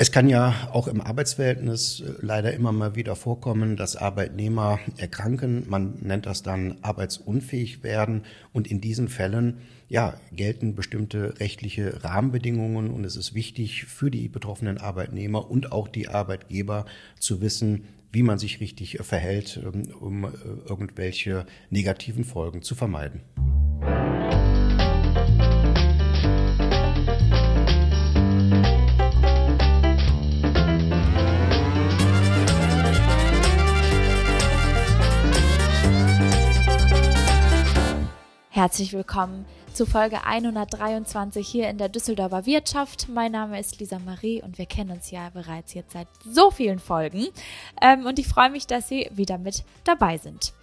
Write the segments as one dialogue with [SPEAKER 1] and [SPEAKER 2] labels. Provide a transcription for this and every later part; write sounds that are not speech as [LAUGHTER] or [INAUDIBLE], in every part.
[SPEAKER 1] Es kann ja auch im Arbeitsverhältnis äh, leider immer mal wieder vorkommen, dass Arbeitnehmer erkranken. Man nennt das dann arbeitsunfähig werden. Und in diesen Fällen, ja, gelten bestimmte rechtliche Rahmenbedingungen. Und es ist wichtig für die betroffenen Arbeitnehmer und auch die Arbeitgeber zu wissen, wie man sich richtig verhält, ähm, um äh, irgendwelche negativen Folgen zu vermeiden.
[SPEAKER 2] Herzlich willkommen zu Folge 123 hier in der Düsseldorfer Wirtschaft. Mein Name ist Lisa Marie und wir kennen uns ja bereits jetzt seit so vielen Folgen. Ähm, und ich freue mich, dass Sie wieder mit dabei sind.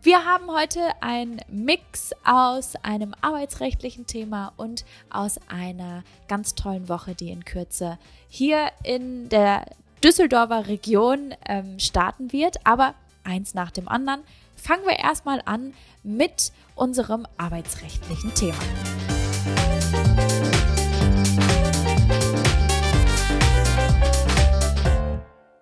[SPEAKER 2] Wir haben heute einen Mix aus einem arbeitsrechtlichen Thema und aus einer ganz tollen Woche, die in Kürze hier in der Düsseldorfer Region ähm, starten wird. Aber eins nach dem anderen. Fangen wir erstmal an mit unserem arbeitsrechtlichen Thema.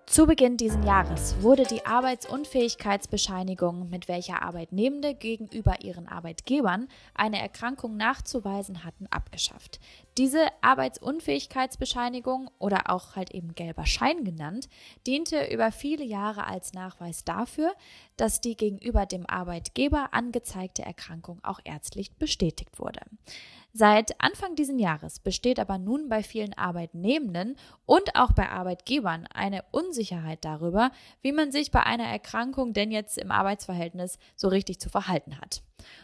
[SPEAKER 2] Zu Beginn dieses Jahres wurde die Arbeitsunfähigkeitsbescheinigung, mit welcher Arbeitnehmende gegenüber ihren Arbeitgebern eine Erkrankung nachzuweisen hatten, abgeschafft. Diese Arbeitsunfähigkeitsbescheinigung oder auch halt eben gelber Schein genannt, diente über viele Jahre als Nachweis dafür, dass die gegenüber dem Arbeitgeber angezeigte Erkrankung auch ärztlich bestätigt wurde. Seit Anfang dieses Jahres besteht aber nun bei vielen Arbeitnehmenden und auch bei Arbeitgebern eine Unsicherheit darüber, wie man sich bei einer Erkrankung denn jetzt im Arbeitsverhältnis so richtig zu verhalten hat.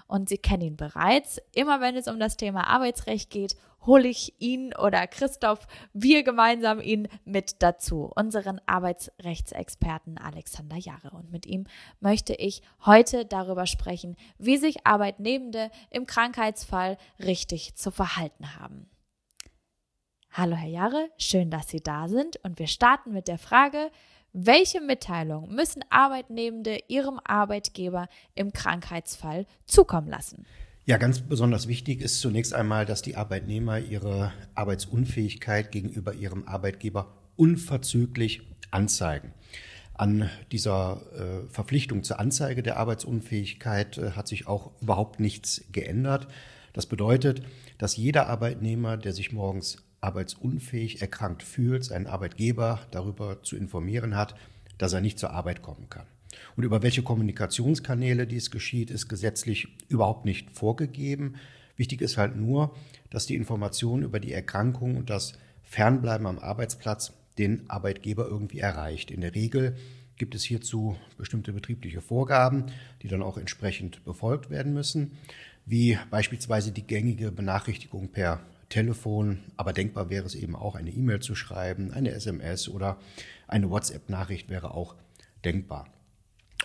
[SPEAKER 2] Und Sie kennen ihn bereits. Immer wenn es um das Thema Arbeitsrecht geht, hole ich ihn oder Christoph, wir gemeinsam ihn mit dazu, unseren Arbeitsrechtsexperten Alexander Jahre. Und mit ihm möchte ich heute darüber sprechen, wie sich Arbeitnehmende im Krankheitsfall richtig zu verhalten haben. Hallo Herr Jahre, schön, dass Sie da sind und wir starten mit der Frage, welche Mitteilung müssen Arbeitnehmende ihrem Arbeitgeber im Krankheitsfall zukommen lassen?
[SPEAKER 1] Ja, ganz besonders wichtig ist zunächst einmal, dass die Arbeitnehmer ihre Arbeitsunfähigkeit gegenüber ihrem Arbeitgeber unverzüglich anzeigen. An dieser äh, Verpflichtung zur Anzeige der Arbeitsunfähigkeit äh, hat sich auch überhaupt nichts geändert. Das bedeutet, dass jeder Arbeitnehmer, der sich morgens arbeitsunfähig erkrankt fühlt, seinen Arbeitgeber darüber zu informieren hat, dass er nicht zur Arbeit kommen kann. Und über welche Kommunikationskanäle dies geschieht, ist gesetzlich überhaupt nicht vorgegeben. Wichtig ist halt nur, dass die Information über die Erkrankung und das Fernbleiben am Arbeitsplatz den Arbeitgeber irgendwie erreicht. In der Regel gibt es hierzu bestimmte betriebliche Vorgaben, die dann auch entsprechend befolgt werden müssen, wie beispielsweise die gängige Benachrichtigung per Telefon, aber denkbar wäre es eben auch, eine E-Mail zu schreiben, eine SMS oder eine WhatsApp-Nachricht wäre auch denkbar.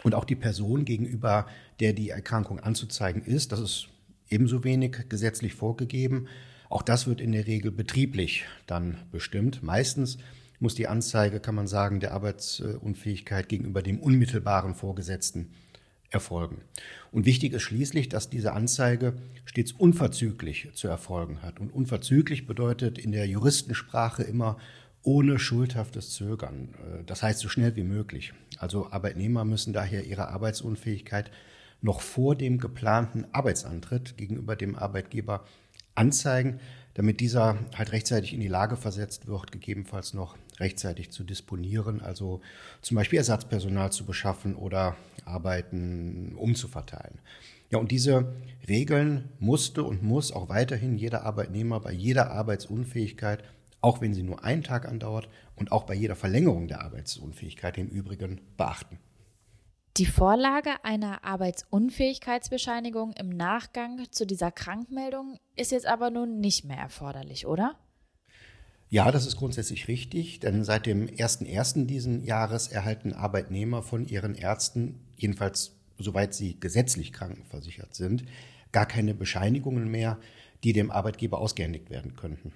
[SPEAKER 1] Und auch die Person gegenüber, der die Erkrankung anzuzeigen ist, das ist ebenso wenig gesetzlich vorgegeben. Auch das wird in der Regel betrieblich dann bestimmt. Meistens muss die Anzeige, kann man sagen, der Arbeitsunfähigkeit gegenüber dem unmittelbaren Vorgesetzten erfolgen. Und wichtig ist schließlich, dass diese Anzeige stets unverzüglich zu erfolgen hat. Und unverzüglich bedeutet in der Juristensprache immer ohne schuldhaftes Zögern. Äh, das heißt so schnell wie möglich. Also Arbeitnehmer müssen daher ihre Arbeitsunfähigkeit noch vor dem geplanten Arbeitsantritt gegenüber dem Arbeitgeber anzeigen, damit dieser halt rechtzeitig in die Lage versetzt wird, gegebenenfalls noch rechtzeitig zu disponieren, also zum Beispiel Ersatzpersonal zu beschaffen oder Arbeiten umzuverteilen. Ja, und diese Regeln musste und muss auch weiterhin jeder Arbeitnehmer bei jeder Arbeitsunfähigkeit auch wenn sie nur einen Tag andauert und auch bei jeder Verlängerung der Arbeitsunfähigkeit im Übrigen beachten.
[SPEAKER 2] Die Vorlage einer Arbeitsunfähigkeitsbescheinigung im Nachgang zu dieser Krankmeldung ist jetzt aber nun nicht mehr erforderlich, oder?
[SPEAKER 1] Ja, das ist grundsätzlich richtig, denn seit dem 1.1. diesen Jahres erhalten Arbeitnehmer von ihren Ärzten, jedenfalls soweit sie gesetzlich krankenversichert sind, gar keine Bescheinigungen mehr, die dem Arbeitgeber ausgehändigt werden könnten.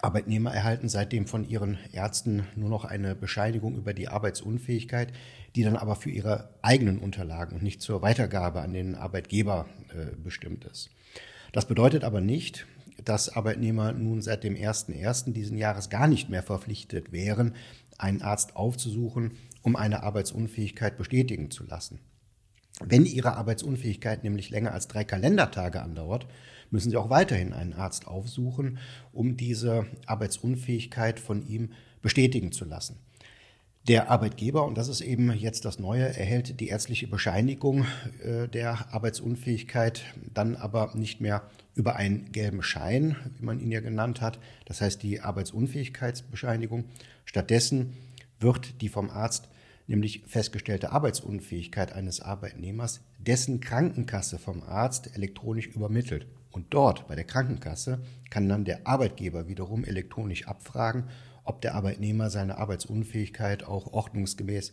[SPEAKER 1] Arbeitnehmer erhalten seitdem von ihren Ärzten nur noch eine Bescheinigung über die Arbeitsunfähigkeit, die dann aber für ihre eigenen Unterlagen und nicht zur Weitergabe an den Arbeitgeber äh, bestimmt ist. Das bedeutet aber nicht, dass Arbeitnehmer nun seit dem 01.01. diesen Jahres gar nicht mehr verpflichtet wären, einen Arzt aufzusuchen, um eine Arbeitsunfähigkeit bestätigen zu lassen. Wenn Ihre Arbeitsunfähigkeit nämlich länger als drei Kalendertage andauert, müssen Sie auch weiterhin einen Arzt aufsuchen, um diese Arbeitsunfähigkeit von ihm bestätigen zu lassen. Der Arbeitgeber, und das ist eben jetzt das Neue, erhält die ärztliche Bescheinigung äh, der Arbeitsunfähigkeit dann aber nicht mehr über einen gelben Schein, wie man ihn ja genannt hat, das heißt die Arbeitsunfähigkeitsbescheinigung. Stattdessen wird die vom Arzt nämlich festgestellte Arbeitsunfähigkeit eines Arbeitnehmers dessen Krankenkasse vom Arzt elektronisch übermittelt. Und dort bei der Krankenkasse kann dann der Arbeitgeber wiederum elektronisch abfragen, ob der Arbeitnehmer seine Arbeitsunfähigkeit auch ordnungsgemäß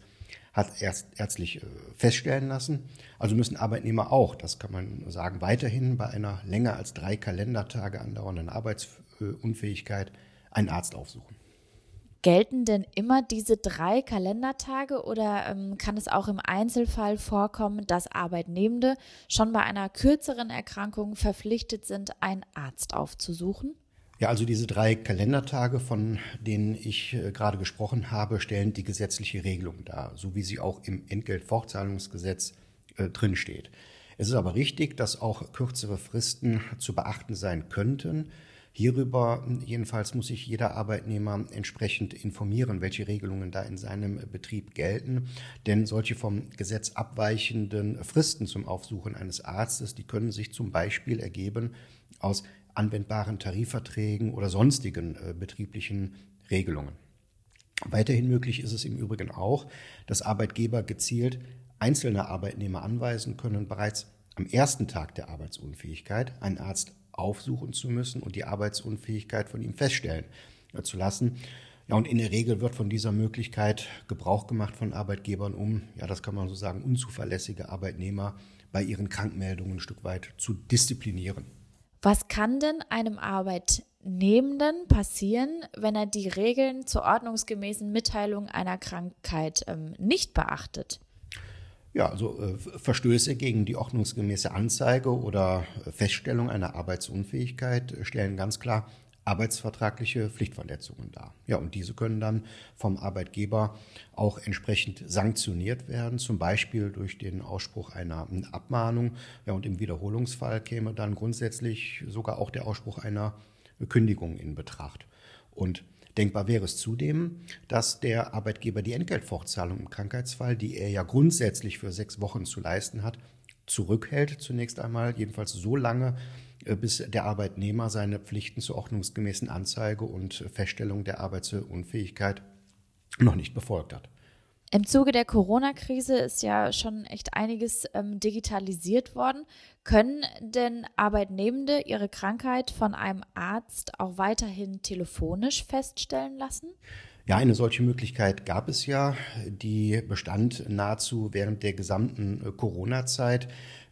[SPEAKER 1] hat erst ärztlich äh, feststellen lassen. Also müssen Arbeitnehmer auch, das kann man sagen, weiterhin bei einer länger als drei Kalendertage andauernden Arbeitsunfähigkeit einen Arzt aufsuchen.
[SPEAKER 2] Gelten denn immer diese drei Kalendertage oder ähm, kann es auch im Einzelfall vorkommen, dass Arbeitnehmende schon bei einer kürzeren Erkrankung verpflichtet sind, einen Arzt aufzusuchen?
[SPEAKER 1] Ja, also diese drei Kalendertage, von denen ich äh, gerade gesprochen habe, stellen die gesetzliche Regelung dar, so wie sie auch im Entgeltfortzahlungsgesetz äh, drinsteht. Es ist aber richtig, dass auch kürzere Fristen zu beachten sein könnten. Hierüber jedenfalls muss sich jeder Arbeitnehmer entsprechend informieren, welche Regelungen da in seinem Betrieb gelten. Denn solche vom Gesetz abweichenden Fristen zum Aufsuchen eines Arztes, die können sich zum Beispiel ergeben aus anwendbaren Tarifverträgen oder sonstigen äh, betrieblichen Regelungen. Weiterhin möglich ist es im Übrigen auch, dass Arbeitgeber gezielt einzelne Arbeitnehmer anweisen können, bereits am ersten Tag der Arbeitsunfähigkeit einen Arzt aufsuchen zu müssen und die Arbeitsunfähigkeit von ihm feststellen äh, zu lassen. Ja, und in der Regel wird von dieser Möglichkeit Gebrauch gemacht von Arbeitgebern, um, ja, das kann man so sagen, unzuverlässige Arbeitnehmer bei ihren Krankmeldungen ein Stück weit zu disziplinieren.
[SPEAKER 2] Was kann denn einem Arbeitnehmenden passieren, wenn er die Regeln zur ordnungsgemäßen Mitteilung einer Krankheit ähm, nicht beachtet?
[SPEAKER 1] Ja, also äh, Verstöße gegen die ordnungsgemäße Anzeige oder Feststellung einer Arbeitsunfähigkeit stellen ganz klar arbeitsvertragliche Pflichtverletzungen dar. Ja, und diese können dann vom Arbeitgeber auch entsprechend sanktioniert werden, zum Beispiel durch den Ausspruch einer Abmahnung. Ja, und im Wiederholungsfall käme dann grundsätzlich sogar auch der Ausspruch einer Kündigung in Betracht. Und denkbar wäre es zudem, dass der Arbeitgeber die Entgeltfortzahlung im Krankheitsfall, die er ja grundsätzlich für sechs Wochen zu leisten hat, zurückhält zunächst einmal, jedenfalls so lange, äh, bis der Arbeitnehmer seine Pflichten zur ordnungsgemäßen Anzeige und Feststellung der Arbeitsunfähigkeit noch nicht befolgt hat.
[SPEAKER 2] Im Zuge der Corona-Krise ist ja schon echt einiges ähm, digitalisiert worden. Können denn Arbeitnehmende ihre Krankheit von einem Arzt auch weiterhin telefonisch feststellen lassen?
[SPEAKER 1] Ja, eine solche Möglichkeit gab es ja. Die bestand nahezu während der gesamten äh, Corona-Zeit.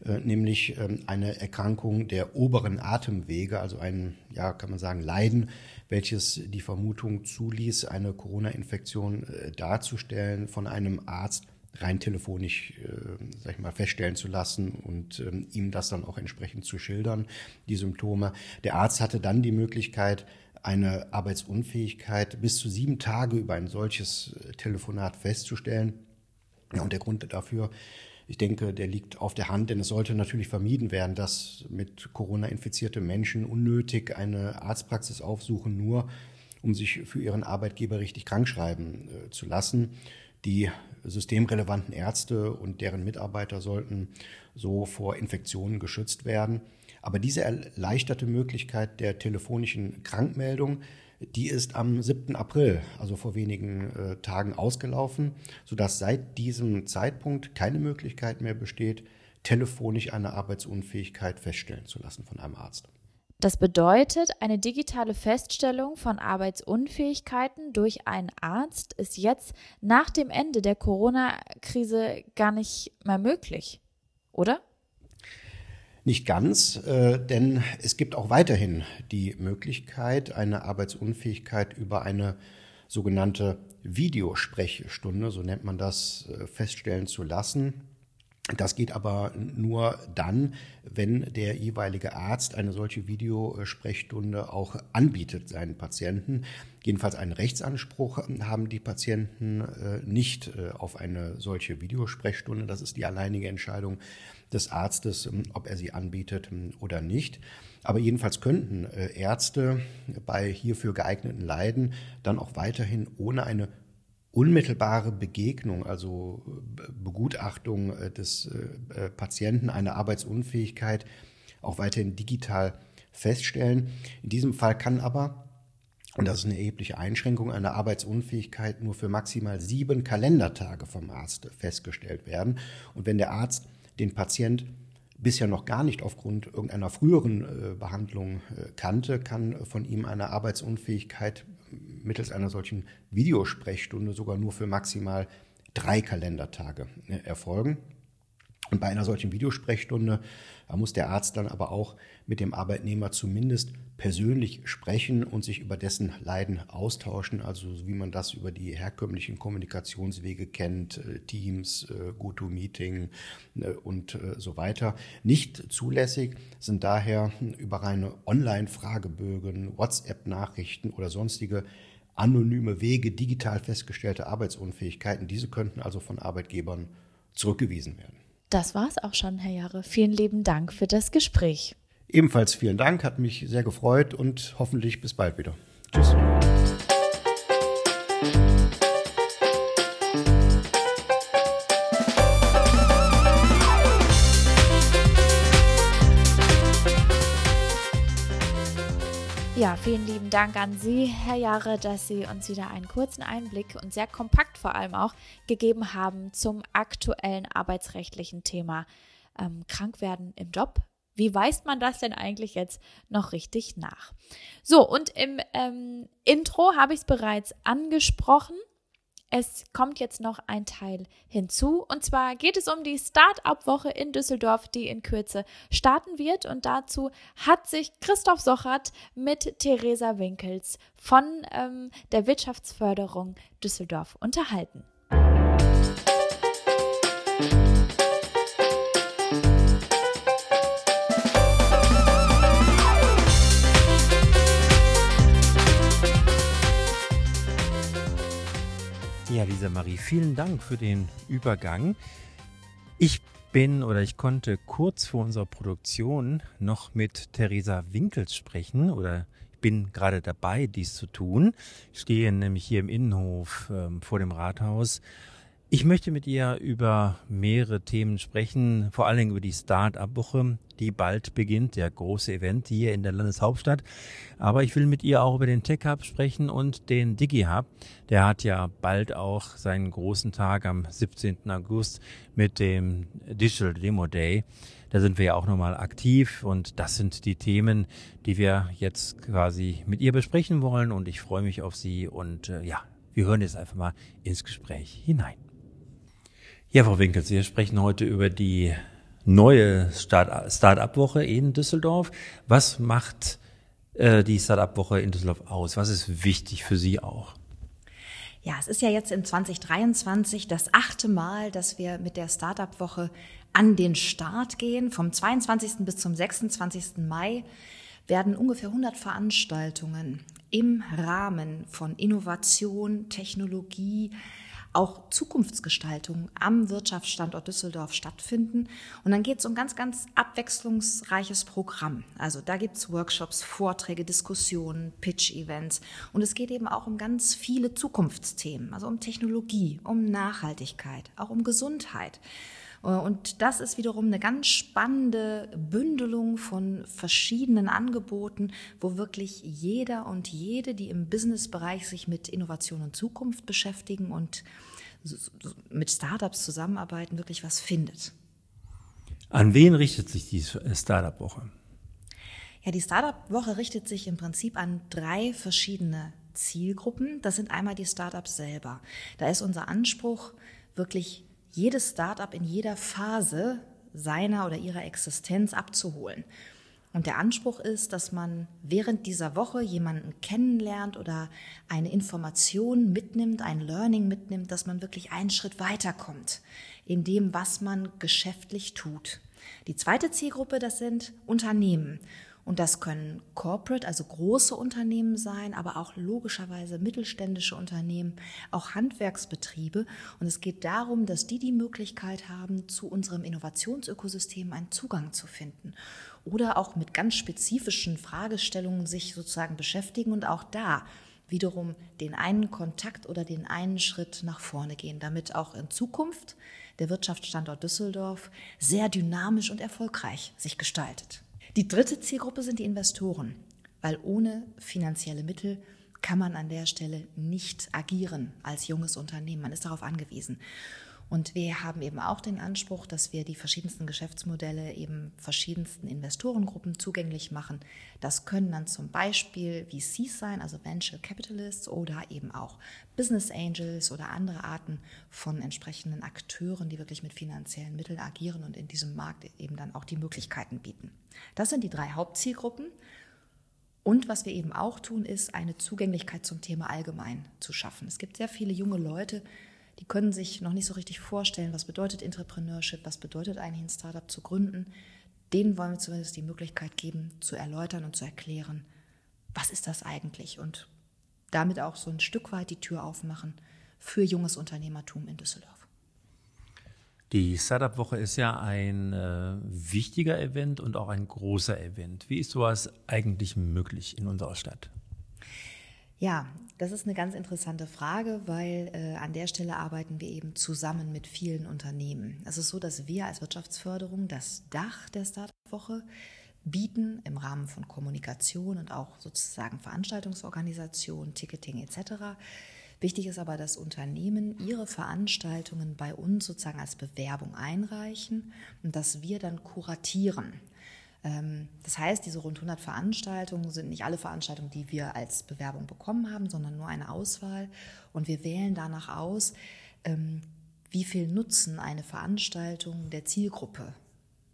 [SPEAKER 1] Äh, nämlich ähm, eine Erkrankung der oberen Atemwege, also ein, ja, kann man sagen, Leiden, welches die Vermutung zuließ, eine Corona-Infektion äh, darzustellen von einem Arzt rein telefonisch, sag ich mal, feststellen zu lassen und ähm, ihm das dann auch entsprechend zu schildern, die Symptome. Der Arzt hatte dann die Möglichkeit, eine Arbeitsunfähigkeit bis zu sieben Tage über ein solches Telefonat festzustellen. Ja, und der Grund dafür ich denke, der liegt auf der Hand, denn es sollte natürlich vermieden werden, dass mit Corona infizierte Menschen unnötig eine Arztpraxis aufsuchen, nur um sich für ihren Arbeitgeber richtig krankschreiben äh, zu lassen. Die systemrelevanten Ärzte und deren Mitarbeiter sollten so vor Infektionen geschützt werden. Aber diese erleichterte Möglichkeit der telefonischen Krankmeldung die ist am 7. April, also vor wenigen äh, Tagen, ausgelaufen, sodass seit diesem Zeitpunkt keine Möglichkeit mehr besteht, telefonisch eine Arbeitsunfähigkeit feststellen zu lassen von einem Arzt.
[SPEAKER 2] Das bedeutet, eine digitale Feststellung von Arbeitsunfähigkeiten durch einen Arzt ist jetzt nach dem Ende der Corona-Krise gar nicht mehr möglich, oder?
[SPEAKER 1] Nicht ganz, äh, denn es gibt auch weiterhin die Möglichkeit, eine Arbeitsunfähigkeit über eine sogenannte Videosprechstunde, so nennt man das, äh, feststellen zu lassen. Das geht aber nur dann, wenn der jeweilige Arzt eine solche Videosprechstunde auch anbietet seinen Patienten. Jedenfalls einen Rechtsanspruch haben die Patienten äh, nicht äh, auf eine solche Videosprechstunde. Das ist die alleinige Entscheidung des Arztes, ob er sie anbietet oder nicht. Aber jedenfalls könnten äh, Ärzte bei hierfür geeigneten Leiden dann auch weiterhin ohne eine unmittelbare Begegnung, also Begutachtung äh, des äh, äh, Patienten, eine Arbeitsunfähigkeit auch weiterhin digital feststellen. In diesem Fall kann aber, und das ist eine erhebliche Einschränkung, eine Arbeitsunfähigkeit nur für maximal sieben Kalendertage vom Arzt festgestellt werden. Und wenn der Arzt den Patient bisher noch gar nicht aufgrund irgendeiner früheren Behandlung kannte, kann von ihm eine Arbeitsunfähigkeit mittels einer solchen Videosprechstunde sogar nur für maximal drei Kalendertage äh, erfolgen. Und bei einer solchen Videosprechstunde muss der Arzt dann aber auch mit dem Arbeitnehmer zumindest persönlich sprechen und sich über dessen Leiden austauschen, also wie man das über die herkömmlichen Kommunikationswege kennt, äh, Teams, äh, GoToMeeting und so weiter. Nicht zulässig sind daher über reine Online-Fragebögen, WhatsApp-Nachrichten oder sonstige anonyme Wege digital festgestellte Arbeitsunfähigkeiten. Diese könnten also von Arbeitgebern zurückgewiesen werden.
[SPEAKER 2] Das war es auch schon, Herr Jahre. Vielen lieben Dank für das Gespräch.
[SPEAKER 1] Ebenfalls vielen Dank, hat mich sehr gefreut und hoffentlich bis bald wieder. Tschüss.
[SPEAKER 2] Ja, vielen lieben Dank an Sie, Herr Jahre, dass Sie uns wieder einen kurzen Einblick und sehr kompakt vor allem auch gegeben haben zum aktuellen arbeitsrechtlichen Thema ähm, Krankwerden im Job. Wie weist man das denn eigentlich jetzt noch richtig nach? So, und im ähm, Intro habe ich es bereits angesprochen. Es kommt jetzt noch ein Teil hinzu. Und zwar geht es um die Start-up-Woche in Düsseldorf, die in Kürze starten wird. Und dazu hat sich Christoph Sochert mit Theresa Winkels von ähm, der Wirtschaftsförderung Düsseldorf unterhalten.
[SPEAKER 3] Ja, Lisa Marie, vielen Dank für den Übergang. Ich bin oder ich konnte kurz vor unserer Produktion noch mit Theresa Winkels sprechen oder ich bin gerade dabei, dies zu tun. Ich stehe nämlich hier im Innenhof ähm, vor dem Rathaus ich möchte mit ihr über mehrere Themen sprechen, vor allen Dingen über die Start-up-Woche, die bald beginnt, der große Event hier in der Landeshauptstadt. Aber ich will mit ihr auch über den Tech Hub sprechen und den Digi Hub. Der hat ja bald auch seinen großen Tag am 17. August mit dem Digital Demo Day. Da sind wir ja auch nochmal aktiv und das sind die Themen, die wir jetzt quasi mit ihr besprechen wollen und ich freue mich auf sie und äh, ja, wir hören jetzt einfach mal ins Gespräch hinein. Ja, Frau Winkels, wir sprechen heute über die neue Start-up-Woche in Düsseldorf. Was macht äh, die Start-up-Woche in Düsseldorf aus? Was ist wichtig für Sie auch?
[SPEAKER 4] Ja, es ist ja jetzt in 2023 das achte Mal, dass wir mit der Startup-Woche an den Start gehen. Vom 22. bis zum 26. Mai werden ungefähr 100 Veranstaltungen im Rahmen von Innovation, Technologie, auch Zukunftsgestaltung am Wirtschaftsstandort Düsseldorf stattfinden. Und dann geht es um ganz, ganz abwechslungsreiches Programm. Also da gibt es Workshops, Vorträge, Diskussionen, Pitch-Events. Und es geht eben auch um ganz viele Zukunftsthemen, also um Technologie, um Nachhaltigkeit, auch um Gesundheit. Äh, und das ist wiederum eine ganz spannende Bündelung von verschiedenen Angeboten, wo wirklich jeder und jede, die im Businessbereich sich mit Innovation und Zukunft beschäftigen und mit Startups zusammenarbeiten, wirklich was findet.
[SPEAKER 3] An wen richtet sich die Startup-Woche?
[SPEAKER 4] Ja, die Startup-Woche richtet sich im Prinzip an drei verschiedene Zielgruppen. Das sind einmal die Startups selber. Da ist unser Anspruch, wirklich jedes Startup in jeder Phase seiner oder ihrer Existenz abzuholen. Und der Anspruch ist, dass man während dieser Woche jemanden kennenlernt oder eine Information mitnimmt, ein Learning mitnimmt, dass man wirklich einen Schritt weiterkommt in dem, was man geschäftlich tut. Die zweite Zielgruppe, das sind Unternehmen. Und das können Corporate, also große Unternehmen sein, aber auch logischerweise mittelständische Unternehmen, auch Handwerksbetriebe. Und es geht darum, dass die die Möglichkeit haben, zu unserem Innovationsökosystem einen Zugang zu finden oder auch mit ganz spezifischen Fragestellungen sich sozusagen beschäftigen und auch da wiederum den einen Kontakt oder den einen Schritt nach vorne gehen, damit auch in Zukunft der Wirtschaftsstandort Düsseldorf sehr dynamisch und erfolgreich sich gestaltet. Die dritte Zielgruppe sind die Investoren, weil ohne finanzielle Mittel kann man an der Stelle nicht agieren als junges Unternehmen. Man ist darauf angewiesen. Und wir haben eben auch den Anspruch, dass wir die verschiedensten Geschäftsmodelle eben verschiedensten Investorengruppen zugänglich machen. Das können dann zum Beispiel VCs sein, also Venture Capitalists oder eben auch Business Angels oder andere Arten von entsprechenden Akteuren, die wirklich mit finanziellen Mitteln agieren und in diesem Markt eben dann auch die Möglichkeiten bieten. Das sind die drei Hauptzielgruppen. Und was wir eben auch tun, ist eine Zugänglichkeit zum Thema allgemein zu schaffen. Es gibt sehr viele junge Leute, die können sich noch nicht so richtig vorstellen, was bedeutet Entrepreneurship, was bedeutet eigentlich ein Startup zu gründen. Denen wollen wir zumindest die Möglichkeit geben, zu erläutern und zu erklären, was ist das eigentlich und damit auch so ein Stück weit die Tür aufmachen für junges Unternehmertum in Düsseldorf.
[SPEAKER 3] Die Startup-Woche ist ja ein äh, wichtiger Event und auch ein großer Event. Wie ist sowas eigentlich möglich in unserer Stadt?
[SPEAKER 4] Ja, das ist eine ganz interessante Frage, weil äh, an der Stelle arbeiten wir eben zusammen mit vielen Unternehmen. Es ist so, dass wir als Wirtschaftsförderung das Dach der Startup-Woche bieten im Rahmen von Kommunikation und auch sozusagen Veranstaltungsorganisation, Ticketing etc. Wichtig ist aber, dass Unternehmen ihre Veranstaltungen bei uns sozusagen als Bewerbung einreichen und dass wir dann kuratieren. Ähm, das heißt, diese rund 100 Veranstaltungen sind nicht alle Veranstaltungen, die wir als Bewerbung bekommen haben, sondern nur eine Auswahl. Und wir wählen danach aus, ähm, wie viel Nutzen eine Veranstaltung der Zielgruppe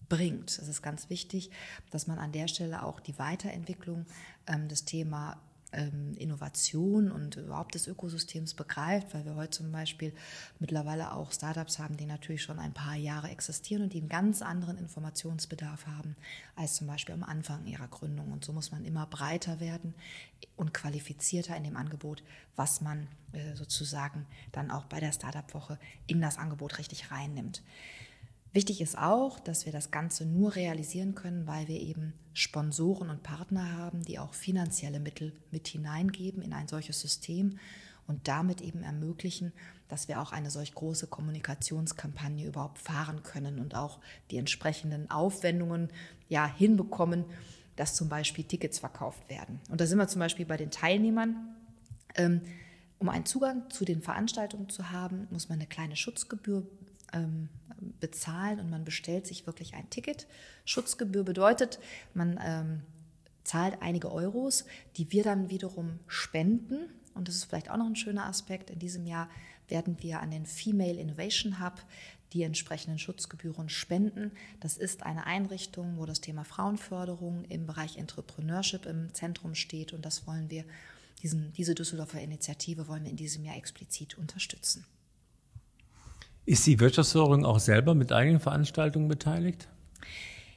[SPEAKER 4] bringt. Es ist ganz wichtig, dass man an der Stelle auch die Weiterentwicklung ähm, des Thema ähm, Innovation und überhaupt des Ökosystems begreift, weil wir heute zum Beispiel mittlerweile auch Startups haben, die natürlich schon ein paar Jahre existieren und die einen ganz anderen Informationsbedarf haben als zum Beispiel am Anfang ihrer Gründung. Und so muss man immer breiter werden und qualifizierter in dem Angebot, was man äh, sozusagen dann auch bei der Startup-Woche in das Angebot richtig reinnimmt. Wichtig ist auch, dass wir das Ganze nur realisieren können, weil wir eben Sponsoren und Partner haben, die auch finanzielle Mittel mit hineingeben in ein solches System und damit eben ermöglichen, dass wir auch eine solch große Kommunikationskampagne überhaupt fahren können und auch die entsprechenden Aufwendungen ja hinbekommen, dass zum Beispiel Tickets verkauft werden. Und da sind wir zum Beispiel bei den Teilnehmern. Ähm, um einen Zugang zu den Veranstaltungen zu haben, muss man eine kleine Schutzgebühr ähm, bezahlen und man bestellt sich wirklich ein Ticket. Schutzgebühr bedeutet, man ähm, zahlt einige Euros, die wir dann wiederum spenden. Und das ist vielleicht auch noch ein schöner Aspekt. In diesem Jahr werden wir an den Female Innovation Hub die entsprechenden Schutzgebühren spenden. Das ist eine Einrichtung, wo das Thema Frauenförderung im Bereich Entrepreneurship im Zentrum steht. Und das wollen wir, diesen, diese Düsseldorfer Initiative wollen wir in diesem Jahr explizit unterstützen.
[SPEAKER 3] Ist die Wirtschaftsförderung auch selber mit eigenen Veranstaltungen beteiligt?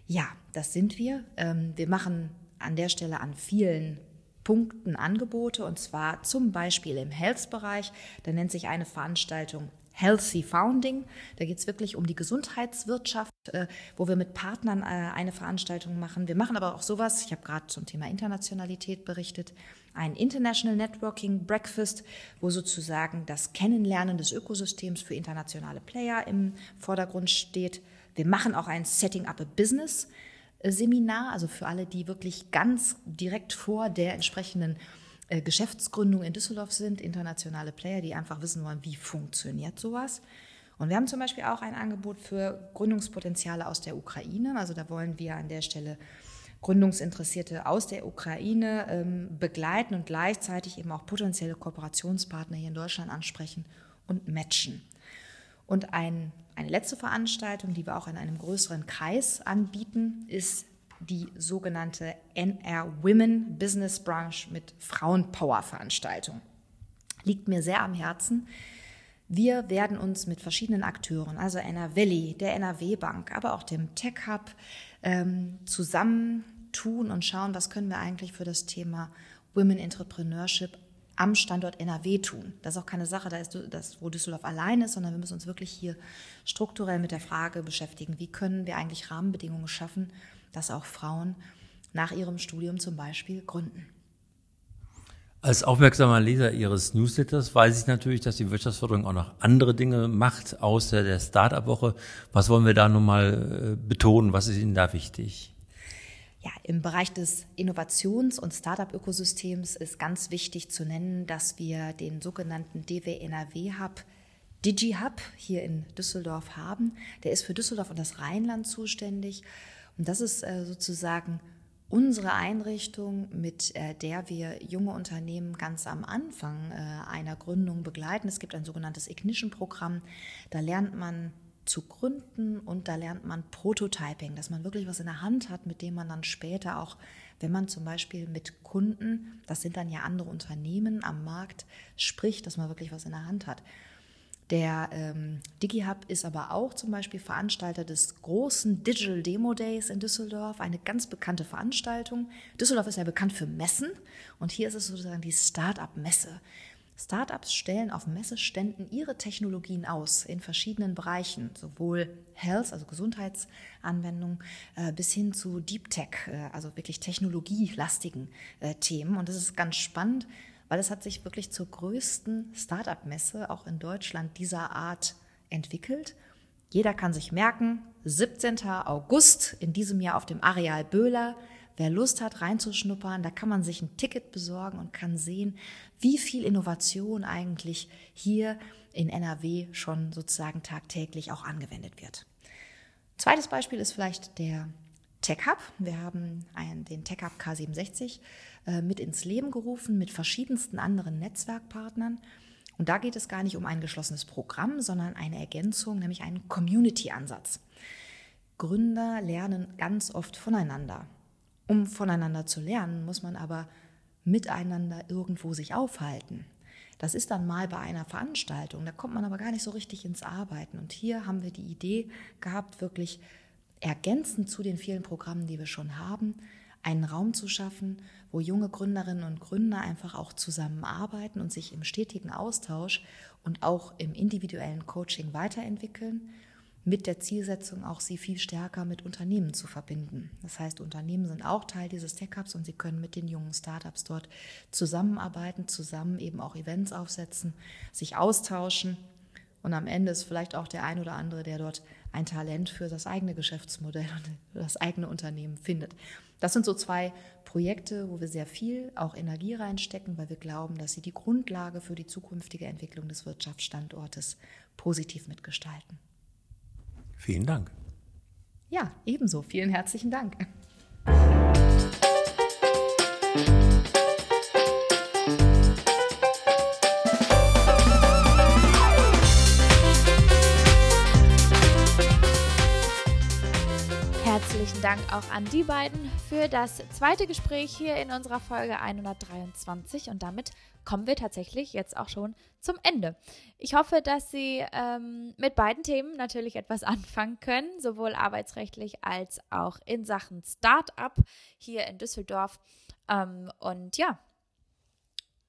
[SPEAKER 4] Ja, das sind wir. Ähm, wir machen an der Stelle an vielen Punkten Angebote und zwar zum Beispiel im Health-Bereich. Da nennt sich eine Veranstaltung Healthy Founding. Da geht es wirklich um die Gesundheitswirtschaft, äh, wo wir mit Partnern äh, eine Veranstaltung machen. Wir machen aber auch sowas, ich habe gerade zum Thema Internationalität berichtet, ein International Networking Breakfast, wo sozusagen das Kennenlernen des Ökosystems für internationale Player im Vordergrund steht. Wir machen auch ein Setting Up a Business Seminar, also für alle, die wirklich ganz direkt vor der entsprechenden äh, Geschäftsgründung in Düsseldorf sind, internationale Player, die einfach wissen wollen, wie funktioniert sowas. Und wir haben zum Beispiel auch ein Angebot für Gründungspotenziale aus der Ukraine. Also da wollen wir an der Stelle Gründungsinteressierte aus der Ukraine ähm, begleiten und gleichzeitig eben auch potenzielle Kooperationspartner hier in Deutschland ansprechen und matchen. Und ein, eine letzte Veranstaltung, die wir auch in einem größeren Kreis anbieten, ist die sogenannte NR Women Business Branch mit Frauenpower-Veranstaltung. Liegt mir sehr am Herzen. Wir werden uns mit verschiedenen Akteuren, also NR Valley, der NRW Bank, aber auch dem Tech Hub, ähm, zusammentun und schauen, was können wir eigentlich für das Thema Women Entrepreneurship am Standort NRW tun. Das ist auch keine Sache, da ist das, wo Düsseldorf allein ist, sondern wir müssen uns wirklich hier strukturell mit der Frage beschäftigen, wie können wir eigentlich Rahmenbedingungen schaffen, dass auch Frauen nach ihrem Studium zum Beispiel gründen.
[SPEAKER 3] Als aufmerksamer Leser Ihres Newsletters weiß ich natürlich, dass die Wirtschaftsförderung auch noch andere Dinge macht, außer der Start-up-Woche. Was wollen wir da nun mal äh, betonen? Was ist Ihnen da wichtig?
[SPEAKER 4] Ja, im Bereich des Innovations- und Startup-Ökosystems ist ganz wichtig zu nennen, dass wir den sogenannten DW NRW Hub DigiHub hier in Düsseldorf haben. Der ist für Düsseldorf und das Rheinland zuständig. Und das ist äh, sozusagen unsere Einrichtung, mit äh, der wir junge Unternehmen ganz am Anfang äh, einer Gründung begleiten. Es gibt ein sogenanntes Ignition-Programm. Da lernt man zu gründen und da lernt man Prototyping, dass man wirklich was in der Hand hat, mit dem man dann später auch, wenn man zum Beispiel mit Kunden, das sind dann ja andere Unternehmen am Markt, spricht, dass man wirklich was in der Hand hat. Der ähm, DigiHub ist aber auch zum Beispiel Veranstalter des großen Digital Demo Days in Düsseldorf, eine ganz bekannte Veranstaltung. Düsseldorf ist ja bekannt für Messen und hier ist es sozusagen die Start-up-Messe. Startups stellen auf Messeständen ihre Technologien aus in verschiedenen Bereichen, sowohl Health, also Gesundheitsanwendungen, äh, bis hin zu Deep Tech, äh, also wirklich technologielastigen äh, Themen. Und das ist ganz spannend, weil es hat sich wirklich zur größten Startup-Messe auch in Deutschland dieser Art entwickelt. Jeder kann sich merken, 17. August in diesem Jahr auf dem Areal Böhler Wer Lust hat, reinzuschnuppern, da kann man sich ein Ticket besorgen und kann sehen, wie viel Innovation eigentlich hier in NRW schon sozusagen tagtäglich auch angewendet wird. Zweites Beispiel ist vielleicht der Tech Hub. Wir haben einen, den Tech Hub K67 äh, mit ins Leben gerufen mit verschiedensten anderen Netzwerkpartnern. Und da geht es gar nicht um ein geschlossenes Programm, sondern eine Ergänzung, nämlich einen Community-Ansatz. Gründer lernen ganz oft voneinander. Um voneinander zu lernen, muss man aber miteinander irgendwo sich aufhalten. Das ist dann mal bei einer Veranstaltung, da kommt man aber gar nicht so richtig ins Arbeiten. Und hier haben wir die Idee gehabt, wirklich ergänzend zu den vielen Programmen, die wir schon haben, einen Raum zu schaffen, wo junge Gründerinnen und Gründer einfach auch zusammenarbeiten und sich im stetigen Austausch und auch im individuellen Coaching weiterentwickeln mit der Zielsetzung auch sie viel stärker mit Unternehmen zu verbinden. Das heißt, Unternehmen sind auch Teil dieses Tech-Hubs und sie können mit den jungen Startups dort zusammenarbeiten, zusammen eben auch Events aufsetzen, sich austauschen und am Ende ist vielleicht auch der ein oder andere, der dort ein Talent für das eigene Geschäftsmodell und das eigene Unternehmen findet. Das sind so zwei Projekte, wo wir sehr viel auch Energie reinstecken, weil wir glauben, dass sie die Grundlage für die zukünftige Entwicklung des Wirtschaftsstandortes positiv mitgestalten.
[SPEAKER 3] Vielen Dank.
[SPEAKER 4] Ja, ebenso. Vielen herzlichen Dank.
[SPEAKER 2] Dank auch an die beiden für das zweite Gespräch hier in unserer Folge 123 und damit kommen wir tatsächlich jetzt auch schon zum Ende. Ich hoffe, dass Sie ähm, mit beiden Themen natürlich etwas [LAUGHS] anfangen können, sowohl arbeitsrechtlich als auch in Sachen Start-up hier in Düsseldorf. Ähm, und ja,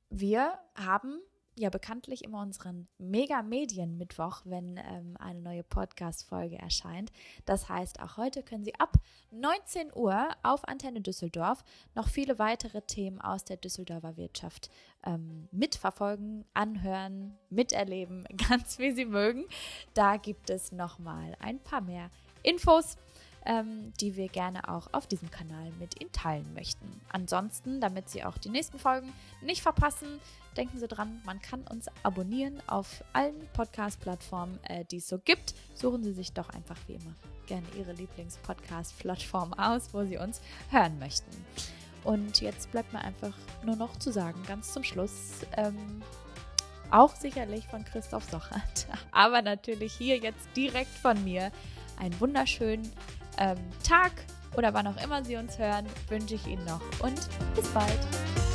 [SPEAKER 2] wir haben ja bekanntlich immer unseren Mega-Medien-Mittwoch, wenn ähm, eine neue Podcast-Folge erscheint. Das heißt, auch heute können Sie ab 19 Uhr auf Antenne Düsseldorf noch viele weitere Themen aus der Düsseldorfer Wirtschaft ähm, mitverfolgen, anhören, miterleben, [LAUGHS] ganz wie Sie mögen. Da gibt es nochmal ein paar mehr Infos ähm, die wir gerne auch auf diesem Kanal mit Ihnen teilen möchten. Ansonsten, damit Sie auch die nächsten Folgen nicht verpassen, denken Sie dran, man kann uns abonnieren auf allen Podcast-Plattformen, äh, die es so gibt. Suchen Sie sich doch einfach wie immer gerne Ihre Lieblings-Podcast-Plattform aus, wo Sie uns hören möchten. Und jetzt bleibt mir einfach nur noch zu sagen, ganz zum Schluss, ähm, auch sicherlich von Christoph Sochert, [LAUGHS] aber natürlich hier jetzt direkt von mir, einen wunderschönen ähm, Tag oder wann auch immer Sie uns hören, wünsche ich Ihnen noch und bis bald.